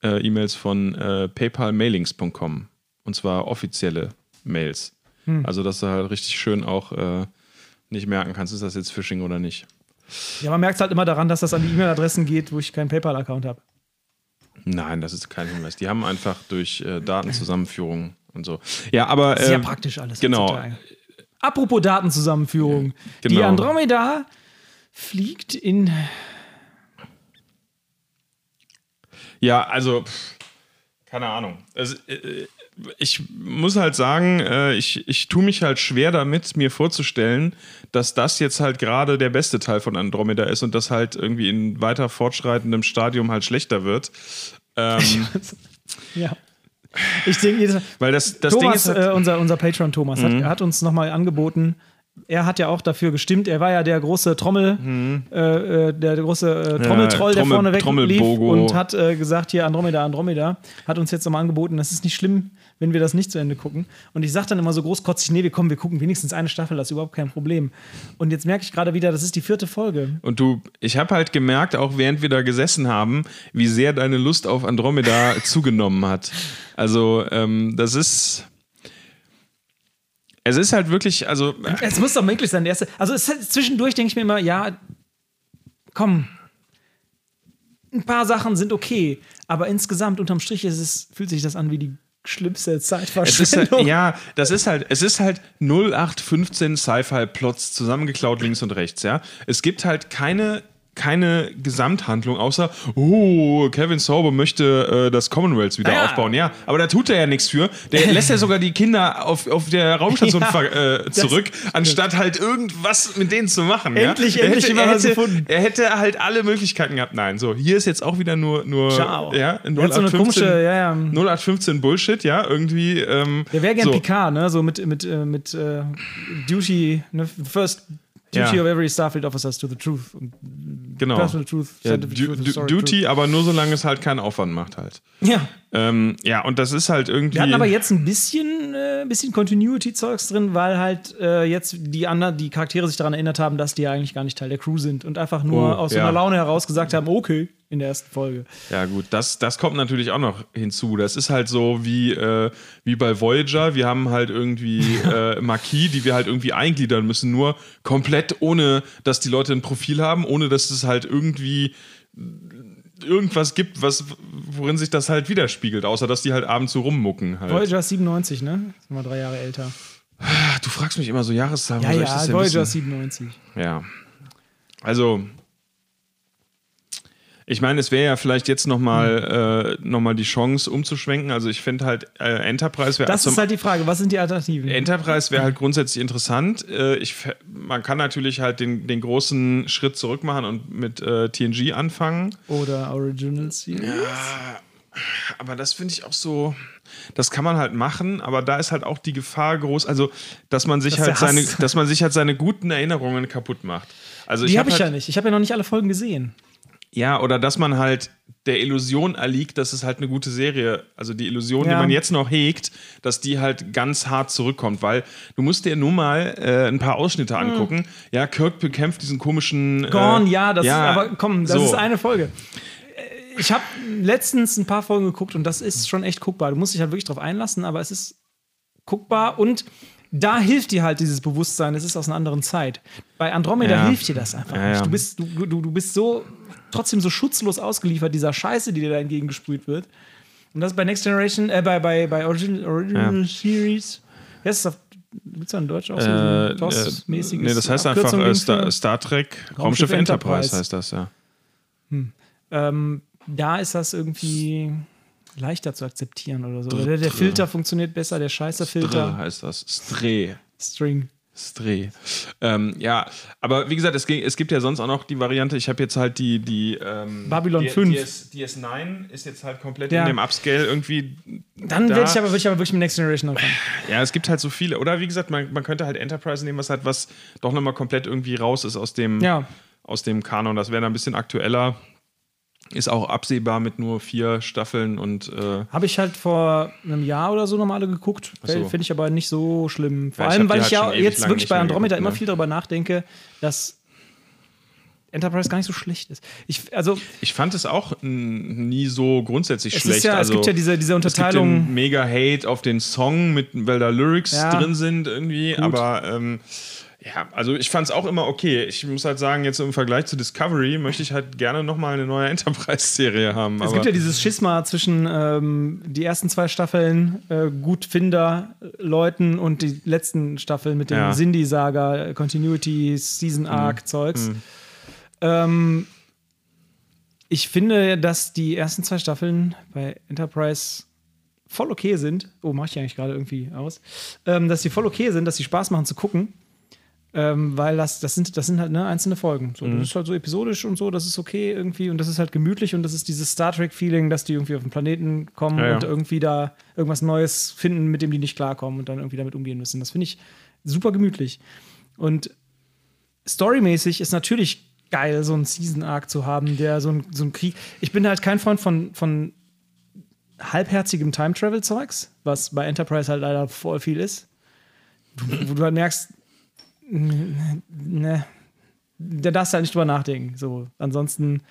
äh, E-Mails von äh, paypalmailings.com. Und zwar offizielle Mails. Hm. Also, dass du halt richtig schön auch äh, nicht merken kannst, ist das jetzt Phishing oder nicht. Ja, man merkt halt immer daran, dass das an die E-Mail-Adressen geht, wo ich keinen PayPal-Account habe. Nein, das ist kein Hinweis. Die haben einfach durch äh, Datenzusammenführung und so. Ja, aber. Sehr äh, praktisch alles. genau. Apropos Datenzusammenführung. Die Genau. Andromeda fliegt in. Ja, also, keine Ahnung. Also, äh, ich muss halt sagen, äh, ich, ich tue mich halt schwer damit, mir vorzustellen, dass das jetzt halt gerade der beste Teil von Andromeda ist und das halt irgendwie in weiter fortschreitendem Stadium halt schlechter wird. Ähm, Ja. Ich denke, jedes Mal. weil das, das Ding Thomas, ist halt, äh, unser, unser Patron Thomas, hat, hat uns nochmal angeboten. Er hat ja auch dafür gestimmt. Er war ja der große Trommel, äh, äh, der große äh, Trommeltroll, der Trommel- vorne weg lief und hat äh, gesagt, hier Andromeda, Andromeda. Hat uns jetzt nochmal angeboten, das ist nicht schlimm, wenn wir das nicht zu Ende gucken. Und ich sage dann immer so großkotzig, nee, wir kommen, wir gucken wenigstens eine Staffel, das ist überhaupt kein Problem. Und jetzt merke ich gerade wieder, das ist die vierte Folge. Und du, ich habe halt gemerkt, auch während wir da gesessen haben, wie sehr deine Lust auf Andromeda zugenommen hat. Also, ähm, das ist. Es ist halt wirklich, also. Es muss doch möglich sein, der erste. Also es, ist- zwischendurch denke ich mir immer, ja, komm, ein paar Sachen sind okay, aber insgesamt unterm Strich ist es, fühlt sich das an wie die schlimmste halt, Zeitverschwendung. ja, das ist halt, es ist halt 0815 Sci-Fi-Plots zusammengeklaut links und rechts, ja. Es gibt halt keine, keine Gesamthandlung, außer, oh, Kevin Sorbo möchte äh, das Commonwealth wieder Ja. aufbauen, ja. Aber da tut er ja nichts für. Der lässt ja sogar die Kinder auf, auf der Raumstation Ja, äh, zurück, anstatt halt irgendwas mit denen zu machen. Endlich, ja? Er endlich hätte, er hätte, gefunden. er hätte halt alle Möglichkeiten gehabt. Nein, so, hier ist jetzt auch wieder nur, nur Ciao. ja, Der hat so eine 0815 komische, ja, ja. 0815 Bullshit, ja, irgendwie. Ähm, Der wäre gern so. Picard, ne? So mit, mit, äh, mit äh, Duty, ne? First Duty Ja. of every Starfleet officer to the truth. Und Genau. Personal truth, Ja, du, truth, Duty, aber nur solange es halt keinen Aufwand macht halt. truth. Ja. Ähm, ja, und das ist halt irgendwie. Wir hatten aber jetzt ein bisschen, äh, bisschen Continuity-Zeugs drin, weil halt äh, jetzt die anderen, die Charaktere sich daran erinnert haben, dass die ja eigentlich gar nicht Teil der Crew sind und einfach nur Oh, aus so ja. einer Laune heraus gesagt haben, okay, in der ersten Folge. Ja, gut, das, das kommt natürlich auch noch hinzu. Das ist halt so wie, äh, wie bei Voyager. Wir haben halt irgendwie äh, Marquis, die wir halt irgendwie eingliedern müssen, nur komplett ohne, dass die Leute ein Profil haben, ohne dass es halt irgendwie irgendwas gibt, was, worin sich das halt widerspiegelt, außer dass die halt abends so rummucken. Halt. Voyager ist 97, ne? Sind wir drei Jahre älter. Du fragst mich immer so Jahreszahlen. Ja, ja, Voyager wissen? ist 97. Ja. Also, ich meine, es wäre ja vielleicht jetzt nochmal äh, noch mal die Chance umzuschwenken. Also ich finde halt, äh, Enterprise wäre Das ist halt die Frage, was sind die Alternativen? Enterprise wäre halt grundsätzlich interessant. Äh, ich, man kann natürlich halt den, den großen Schritt zurück machen und mit äh, TNG anfangen. Oder Original Series? Aber das finde ich auch so. Das kann man halt machen, aber da ist halt auch die Gefahr groß, also dass man sich Dass halt seine, dass man sich halt seine guten Erinnerungen kaputt macht. Also Die habe ich halt, ja nicht. Ich habe ja noch nicht alle Folgen gesehen. Ja, oder dass man halt der Illusion erliegt, dass es halt eine gute Serie, also die Illusion, die Ja. man jetzt noch hegt, dass die halt ganz hart zurückkommt, weil du musst dir nur mal äh, ein paar Ausschnitte angucken. Ja, Kirk bekämpft diesen komischen. Hm. Äh, ja, das ist, aber komm, das so. ist eine Folge. Äh, Ich habe letztens ein paar Folgen geguckt und das ist schon echt guckbar. Du musst dich halt wirklich drauf einlassen, aber es ist guckbar und da hilft dir halt dieses Bewusstsein, es ist aus einer anderen Zeit. Bei Andromeda Ja. hilft dir das einfach Ja, nicht. ja. Du bist, du, du, du bist so trotzdem so schutzlos ausgeliefert dieser Scheiße, die dir da entgegengesprüht wird. Und das ist bei Next Generation, äh, bei, bei, bei Original, Original Ja. Series. Ist das Gibt es da in Deutsch auch so Äh, ein äh, TOS-mäßiges? nee, das heißt einfach Abkürzung äh, ding Star, Star Trek Raumschiff, Raumschiff Enterprise. Enterprise. heißt das, ja. ähm, da ist das irgendwie leichter zu akzeptieren oder so. Oder der, der Filter funktioniert besser, der scheiße Dre Filter. heißt das. Stre. String. Stray. Ähm, ja, aber wie gesagt, es, es gibt ja sonst auch noch die Variante, ich habe jetzt halt die, die ähm, Babylon die, 5. DS, DS9 ist jetzt halt komplett Ja. in dem Upscale irgendwie. Dann da. würde ich, aber, würd ich aber wirklich mit Next Generation anfangen. Ja, es gibt halt so viele. Oder wie gesagt, man, man könnte halt Enterprise nehmen, was halt was doch nochmal komplett irgendwie raus ist aus dem, Ja. aus dem Kanon. Das wäre dann ein bisschen aktueller. Ist auch absehbar mit nur vier Staffeln und äh, Habe ich halt vor einem Jahr oder so nochmal geguckt. Ach so. Finde ich aber nicht so schlimm. Vor Ja, allem, weil ich ja halt ewig jetzt wirklich bei Andromeda geguckt, immer ne? viel darüber nachdenke, dass Enterprise gar nicht so schlecht ist. Ich, also, ich fand es auch nie so grundsätzlich schlecht. ist ja, also, es gibt ja diese, diese es gibt Unterteilung. mega Hate auf den Song, mit, weil da Lyrics Ja. drin sind irgendwie. Aber ähm, ja, also ich fand es auch immer okay. Ich muss halt sagen, jetzt im Vergleich zu Discovery möchte ich halt gerne nochmal eine neue Enterprise-Serie haben. Es gibt ja dieses Schisma zwischen ähm, die ersten zwei Staffeln äh, Gutfinder-Leuten und die letzten Staffeln mit dem Ja. Sindhi-Saga, Continuity, Season-Arc-Zeugs. Mhm. Ähm, ich finde, dass die ersten zwei Staffeln bei Enterprise voll okay sind. Oh, mache ich eigentlich gerade irgendwie aus. Ähm, dass die voll okay sind, dass die Spaß machen zu gucken. Ähm, weil das, das, sind, das sind halt ne, einzelne Folgen. So, Mhm. Das ist halt so episodisch und so, das ist okay irgendwie und das ist halt gemütlich und das ist dieses Star Trek-Feeling, dass die irgendwie auf den Planeten kommen Ja, ja. und irgendwie da irgendwas Neues finden, mit dem die nicht klarkommen und dann irgendwie damit umgehen müssen. Das finde ich super gemütlich. Und storymäßig ist natürlich geil, so einen Season-Arc zu haben, der so ein, so ein Krieg. Ich bin halt kein Freund von, von halbherzigem Time-Travel-Zeugs, was bei Enterprise halt leider voll viel ist. Du, wo du halt merkst, ne, da darfst du halt nicht drüber nachdenken. So, ansonsten,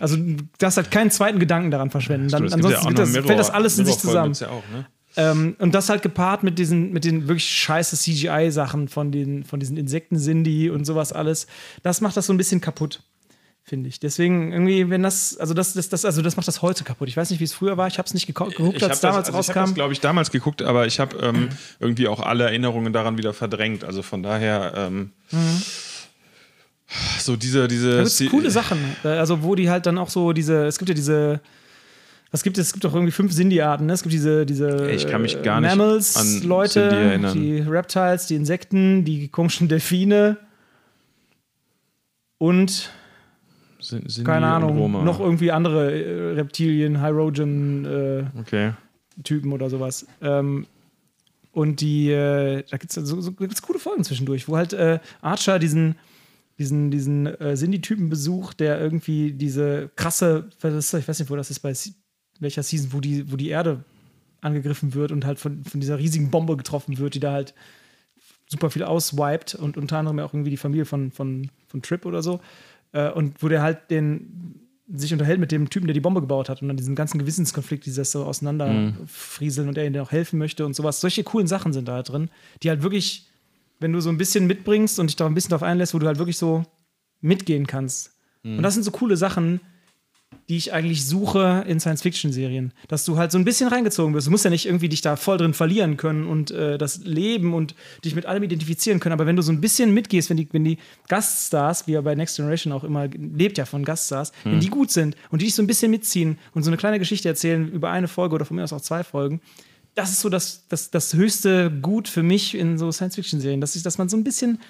also darfst halt keinen zweiten Gedanken daran verschwenden. Dann, Stimmt, ja ansonsten noch das, Mirror- fällt das alles in sich zusammen. Ja auch, ne? Ähm, und das halt gepaart mit diesen, mit den wirklich scheiße CGI-Sachen von, den, von diesen Insekten-Cindy und sowas alles, das macht das so ein bisschen kaputt, finde ich. Deswegen irgendwie, wenn das, also das, das, das, also das macht das heute kaputt. Ich weiß nicht, wie es früher war. Ich habe es nicht geguckt, Ich als habe damals also ich hab rauskam. das glaube ich, damals geguckt, aber ich habe ähm, irgendwie auch alle Erinnerungen daran wieder verdrängt. Also von daher, ähm, so diese, diese. Da gibt's coole Sachen. Also, wo die halt dann auch so diese, es gibt ja diese, was gibt es? Es gibt doch irgendwie fünf Sindy-Arten. Ne? Es gibt diese, diese Ich kann mich gar nicht an erinnern. die Reptiles, die Insekten, die komischen Delfine und Sind, keine Ahnung, noch irgendwie andere äh, Reptilien, Hydrogen-Typen Okay. oder sowas. Ähm, und die, äh, da gibt es so, so gibt's coole Folgen zwischendurch, wo halt äh, Archer diesen, diesen, diesen äh, Sindy-Typen besucht, der irgendwie diese krasse, ist ich weiß nicht, wo das ist, bei welcher Season, wo die, wo die Erde angegriffen wird und halt von, von dieser riesigen Bombe getroffen wird, die da halt super viel auswiped und unter anderem auch irgendwie die Familie von, von, von Trip oder so. Äh, und wo der halt den sich unterhält mit dem Typen, der die Bombe gebaut hat und dann diesen ganzen Gewissenskonflikt, dieses so auseinanderfrieseln und er ihn auch helfen möchte und sowas. Solche coolen Sachen sind da halt drin, die halt wirklich, wenn du so ein bisschen mitbringst und dich da ein bisschen drauf einlässt, wo du halt wirklich so mitgehen kannst. Und das sind so coole Sachen, die ich eigentlich suche in Science-Fiction-Serien. Dass du halt so ein bisschen reingezogen wirst. Du musst ja nicht irgendwie dich da voll drin verlieren können und äh, das Leben und dich mit allem identifizieren können. Aber wenn du so ein bisschen mitgehst, wenn die, wenn die Gaststars, wie ja bei Next Generation auch immer lebt ja von Gaststars, wenn die gut sind und die dich so ein bisschen mitziehen und so eine kleine Geschichte erzählen über eine Folge oder von mir aus auch zwei Folgen, das ist so das, das, das höchste Gut für mich in so Science-Fiction-Serien, dass, ich, dass man so ein bisschen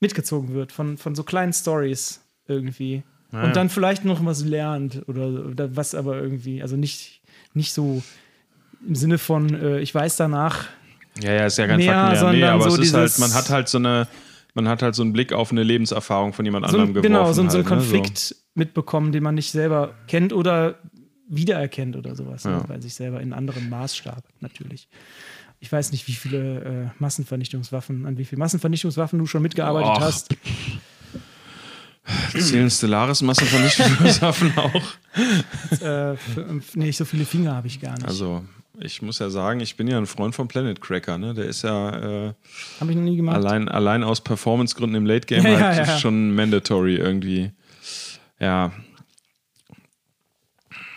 mitgezogen wird von, von so kleinen Stories irgendwie. Und dann vielleicht noch was lernt oder, oder was aber irgendwie, also nicht, nicht so im Sinne von, äh, ich weiß danach, Ja, ja, ist ja kein Mehr, Faktenlernen. Nee, aber so es ist halt, man hat halt so eine, man hat halt so einen Blick auf eine Lebenserfahrung von jemand so, anderem ein- geworfen. genau, so, so einen halt, ne? Konflikt mitbekommen, den man nicht selber kennt oder wiedererkennt oder sowas, Ja. ne? bei sich selber in anderem Maßstab natürlich. Ich weiß nicht, wie viele äh, Massenvernichtungswaffen, an wie viele Massenvernichtungswaffen du schon mitgearbeitet Och. hast. Zählen Stellaris Massenvernichtungswaffen auch? Äh, nee, so viele Finger habe ich gar nicht. Also, ich muss ja sagen, ich bin ja ein Freund von Planet Cracker, ne? Der ist ja äh, habe ich noch nie gemacht. allein, allein aus Performance-Gründen im Late Game Ja, halt ja, ja. schon mandatory irgendwie. Ja,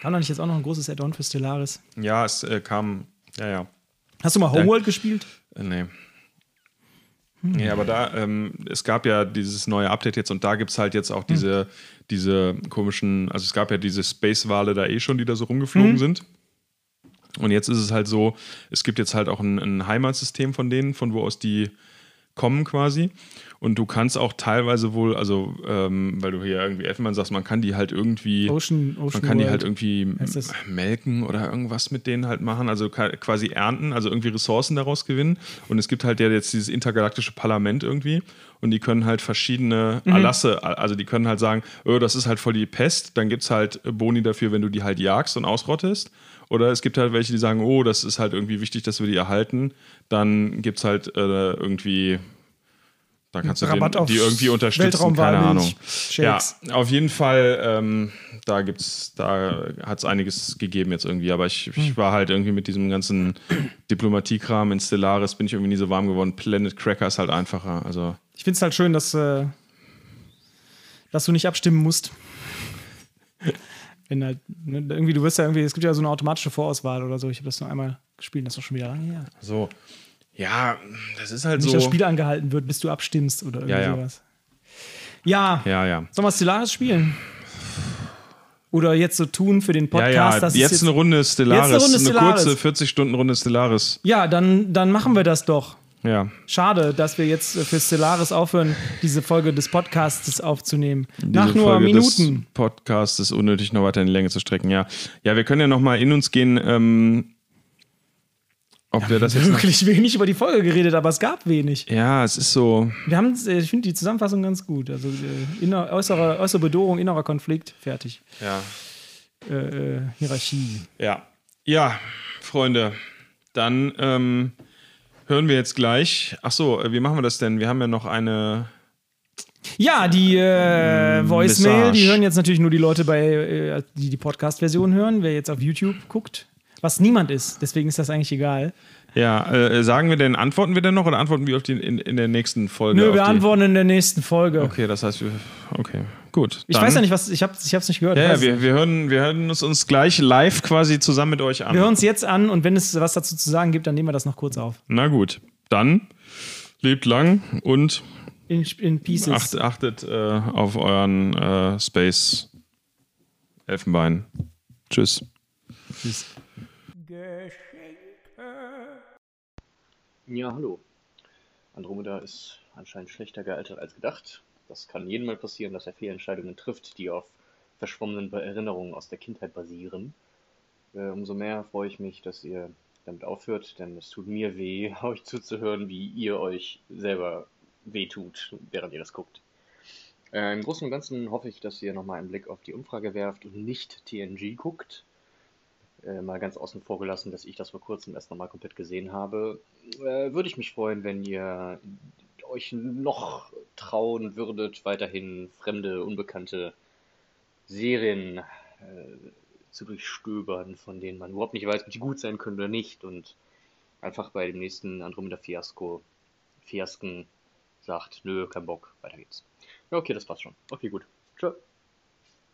Kam da nicht jetzt auch noch ein großes Add-on für Stellaris? ja, es äh, kam, ja, ja. Hast du mal Homeworld gespielt? Äh, Nee. Nee, aber da, ähm, es gab ja dieses neue Update jetzt und da gibt es halt jetzt auch diese, diese komischen, also es gab ja diese Space-Wale da eh schon, die da so rumgeflogen sind. Und jetzt ist es halt so, es gibt jetzt halt auch ein, ein Heimatsystem von denen, von wo aus die kommen quasi. Und du kannst auch teilweise wohl, also ähm, weil du hier irgendwie Elfenbein sagst, man kann die halt irgendwie, Ocean, Ocean man kann die World. halt irgendwie melken oder irgendwas mit denen halt machen, also quasi ernten, also irgendwie Ressourcen daraus gewinnen. Und es gibt halt ja jetzt dieses intergalaktische Parlament irgendwie und die können halt verschiedene Mhm. Erlasse, also die können halt sagen, oh, das ist halt voll die Pest, dann gibt es halt Boni dafür, wenn du die halt jagst und ausrottest. Oder es gibt halt welche, die sagen, oh, das ist halt irgendwie wichtig, dass wir die erhalten. Dann gibt es halt äh, irgendwie, da kannst du den, die irgendwie unterstützen, keine Ahnung. Ja, Shakes. auf jeden Fall, ähm, da gibt's, da hat es einiges gegeben jetzt irgendwie, aber ich, Hm. ich war halt irgendwie mit diesem ganzen Diplomatiekram in Stellaris bin ich irgendwie nie so warm geworden. Planet Cracker ist halt einfacher, also Ich finde es halt schön, dass, äh, dass du nicht abstimmen musst. Wenn halt, ne, irgendwie, du wirst ja irgendwie, es gibt ja so eine automatische Vorauswahl oder so. Ich habe das nur einmal gespielt, das ist doch schon wieder lange her. so. Ja, das ist halt Nicht so. das Spiel angehalten wird, bis du abstimmst oder irgendwie Ja, ja. sowas. Ja, Ja, ja. sollen wir Stellaris spielen? Oder jetzt so tun für den Ja, Podcast, ja, dass jetzt, es eine Runde Stellaris. Jetzt eine Runde Stellaris. kurze 40-Stunden-Runde Stellaris. Ja, dann, dann machen wir das doch. Ja. Schade, dass wir jetzt für Stellaris aufhören, diese Folge des Podcasts aufzunehmen. Diese Nach nur Folge Minuten. des Podcasts ist unnötig, noch weiter in die Länge zu strecken. Ja, ja wir können ja noch mal in uns gehen, ähm, ob wir das jetzt Wirklich wenig über die Folge geredet, aber es gab wenig. Ja, es ist so. Wir haben, äh, ich finde die Zusammenfassung ganz gut. Also äh, inner, äußere, äußere Bedrohung, innerer Konflikt, fertig. Ja. Äh, äh, Hierarchie. Ja. Ja, Freunde, dann ähm, hören wir jetzt gleich. Ach so, äh, wie machen wir das denn? Wir haben ja noch eine. Ja, die äh, Voicemail, die hören jetzt natürlich nur die Leute bei, die die Podcast-Version hören. Wer jetzt auf YouTube guckt, was niemand ist, deswegen ist das eigentlich egal. Ja, äh, sagen wir denn, antworten wir denn noch oder antworten wir auf die, in, in der nächsten Folge? Nö, wir antworten in der nächsten Folge. Okay, das heißt, wir. Okay, gut. Ich weiß ja nicht, was, ich habe ich hab's nicht gehört. Ja, ja es wir, wir, hören, wir hören uns, uns gleich live quasi zusammen mit euch an. wir hören uns jetzt an und wenn es was dazu zu sagen gibt, dann nehmen wir das noch kurz auf. Na gut, dann lebt lang und In, in Pieces. acht, achtet äh, auf euren äh, Space Elfenbein. Tschüss. Ja, hallo. Andromeda ist anscheinend schlechter gealtert als gedacht. Das kann jedem mal passieren, dass er Fehlentscheidungen trifft, die auf verschwommenen Erinnerungen aus der Kindheit basieren. Äh, umso mehr freue ich mich, dass ihr damit aufhört, denn es tut mir weh, euch zuzuhören, wie ihr euch selber wehtut, während ihr das guckt. Äh, Im Großen und Ganzen hoffe ich, dass ihr nochmal einen Blick auf die Umfrage werft und nicht TNG guckt. Äh, mal ganz außen vor gelassen, dass ich das vor kurzem erst nochmal komplett gesehen habe. Äh, würde ich mich freuen, wenn ihr euch noch trauen würdet, weiterhin fremde, unbekannte Serien äh, zu durchstöbern, von denen man überhaupt nicht weiß, ob die gut sein können oder nicht. Und einfach bei dem nächsten Andromeda-Fiasko, Fiasken sagt, nö, kein Bock, weiter geht's. Ja, okay, das war's schon. Okay, gut. Tschö.